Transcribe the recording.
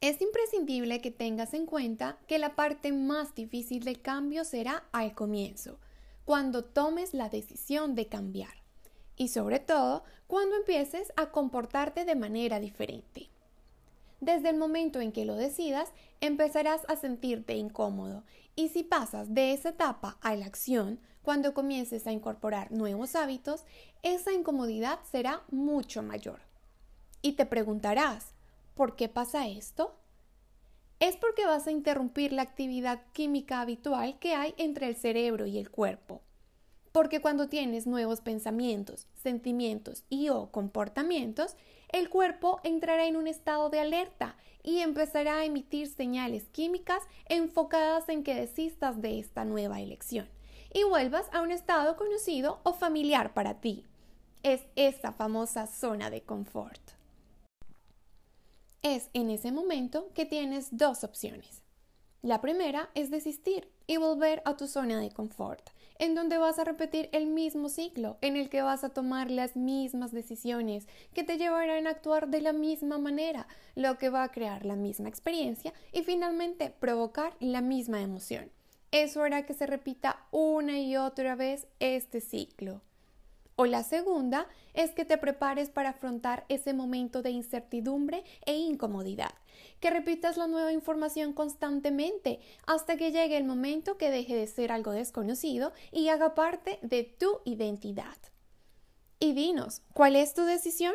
Es imprescindible que tengas en cuenta que la parte más difícil del cambio será al comienzo, cuando tomes la decisión de cambiar y sobre todo cuando empieces a comportarte de manera diferente. Desde el momento en que lo decidas, empezarás a sentirte incómodo y si pasas de esa etapa a la acción, cuando comiences a incorporar nuevos hábitos, esa incomodidad será mucho mayor. Y te preguntarás, ¿Por qué pasa esto? Es porque vas a interrumpir la actividad química habitual que hay entre el cerebro y el cuerpo. Porque cuando tienes nuevos pensamientos, sentimientos y o comportamientos, el cuerpo entrará en un estado de alerta y empezará a emitir señales químicas enfocadas en que desistas de esta nueva elección y vuelvas a un estado conocido o familiar para ti. Es esa famosa zona de confort. Es en ese momento que tienes dos opciones. La primera es desistir y volver a tu zona de confort, en donde vas a repetir el mismo ciclo, en el que vas a tomar las mismas decisiones que te llevarán a actuar de la misma manera, lo que va a crear la misma experiencia y finalmente provocar la misma emoción. Eso hará que se repita una y otra vez este ciclo. O la segunda es que te prepares para afrontar ese momento de incertidumbre e incomodidad, que repitas la nueva información constantemente hasta que llegue el momento que deje de ser algo desconocido y haga parte de tu identidad. Y dinos, ¿cuál es tu decisión?